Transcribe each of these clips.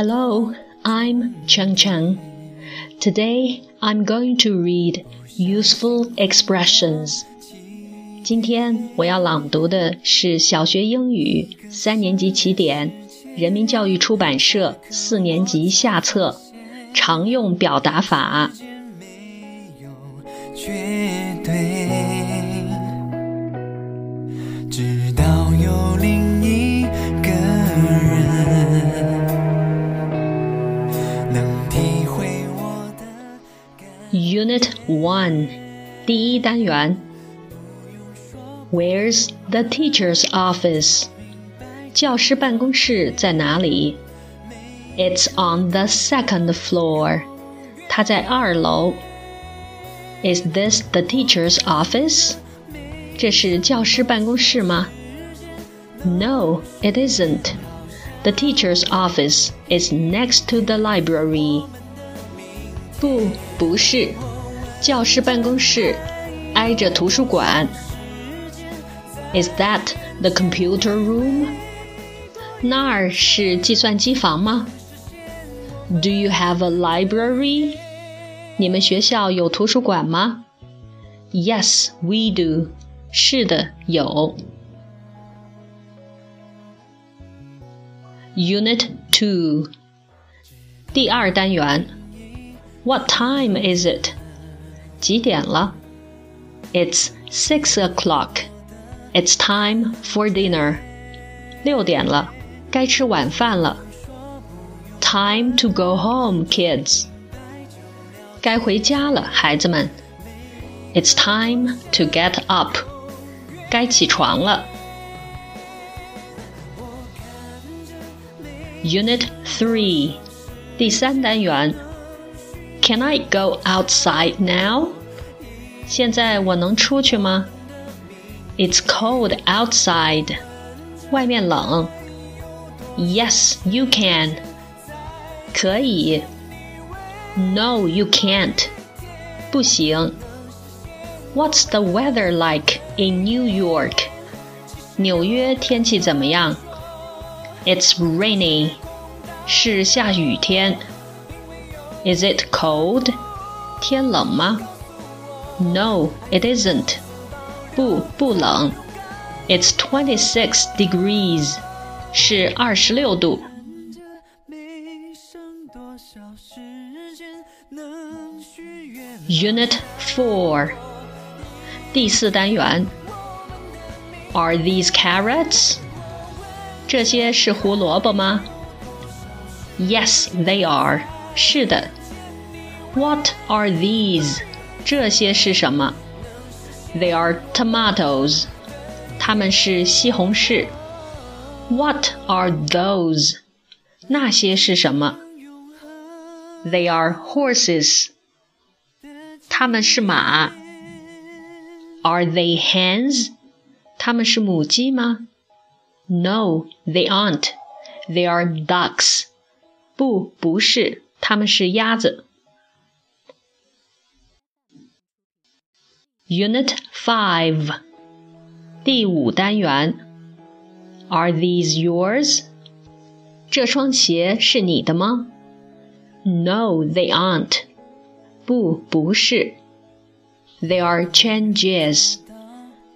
Hello, I'm Cheng Cheng. Today I'm going to read useful expressions. 今天我要朗读的是小学英语三年级起点，人民教育出版社四年级下册常用表达法。绝对 One 第一单元 Where's the teacher's office? 教师办公室在哪里？It's on the second floor. 它在二楼。Is this the teacher's office? 这是教师办公室吗？No, it isn't. The teacher's office is next to the library. 不，不是， 教师办公室挨着图书馆。Is that the computer room? 那儿是计算机房吗？Do you have a library? 你们学校有图书馆吗？Yes, we do. 是的，有。Unit Two，第二单元。What time is it？ 几点了？It's six o'clock. It's time for dinner. 六点了，该吃晚饭了。Time to go home, kids. 该回家了，孩子们。It's time to get up. 该起床了。Unit Three，第三单元。Can I go outside now？ 现在我能出去吗？It's cold outside，外面冷。Yes, you can。可以。No, you can't。不行。What's the weather like in New York? 纽约天气怎么样？It's rainy. 是下雨天。Is it cold? 天冷吗 ？No, it isn't. 不，不冷。It's twenty-six degrees. 是二十六度。Unit Four. 第四单元，Are these carrots？这些是胡萝卜吗？Yes, they are。是的。What are these？ 这些是什么？They are tomatoes。它们是西红柿。What are those？那些是什么？They are horses。它们是马。Are they hens? 它们是母鸡吗？No, they aren't. They are ducks. 不，不是，它们是鸭子。 Unit Five, Five，第五单元。Are these yours? yours？这双鞋是你的吗？No, they aren't。不，不是。They are Chen Jie's. Chen Jie's。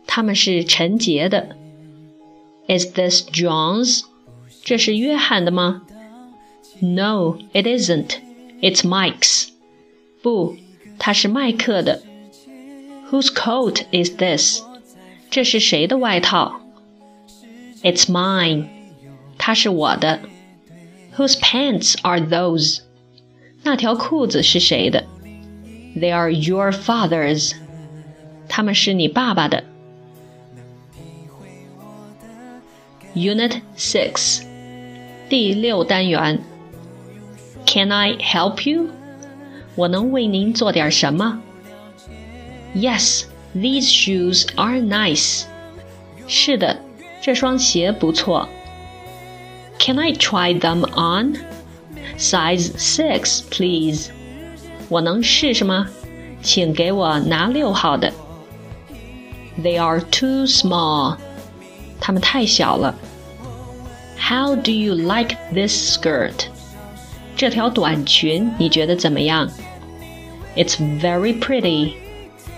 它们是陈杰的。Is this John's? John's？这是约翰的吗？No, it isn't. It's Mike's. Mike's。不，它是麦克的。Whose coat is this? 这是谁的外套？It's mine. 它是我的。Whose pants are those? 那条裤子是谁的？they are your father's. 他们是你爸爸的。Unit Six，第六单元。Can I help you？我能为您做点什么 ？Yes, these shoes are nice. 是的，这双鞋不错。Can I try them on? Size six, please. 我能试试吗？请给我拿六号的。They are too small. 他们太小了。How do you like this skirt? 这条短裙你觉得怎么样？It's very pretty.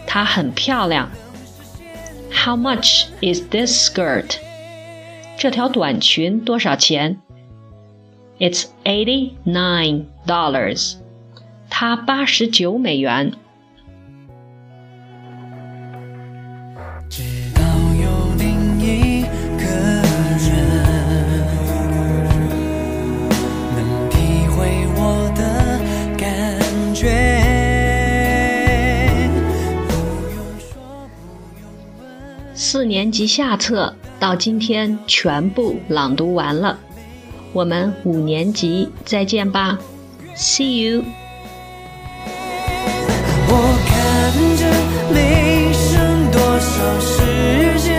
她很漂亮。How much is this skirt? 这条短裙多少钱？It's eighty nine dollars. 它八十九美元。四年级下册到今天全部朗读完了，我们五年级再见吧，See you。我看着没剩多少。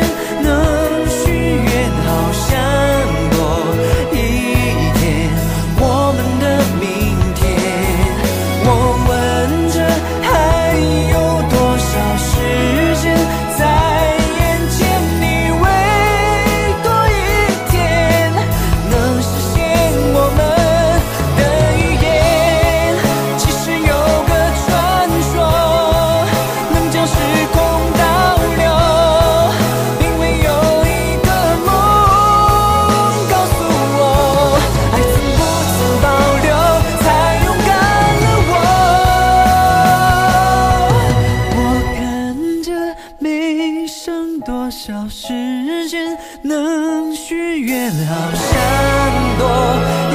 多少时间能许愿？好像多。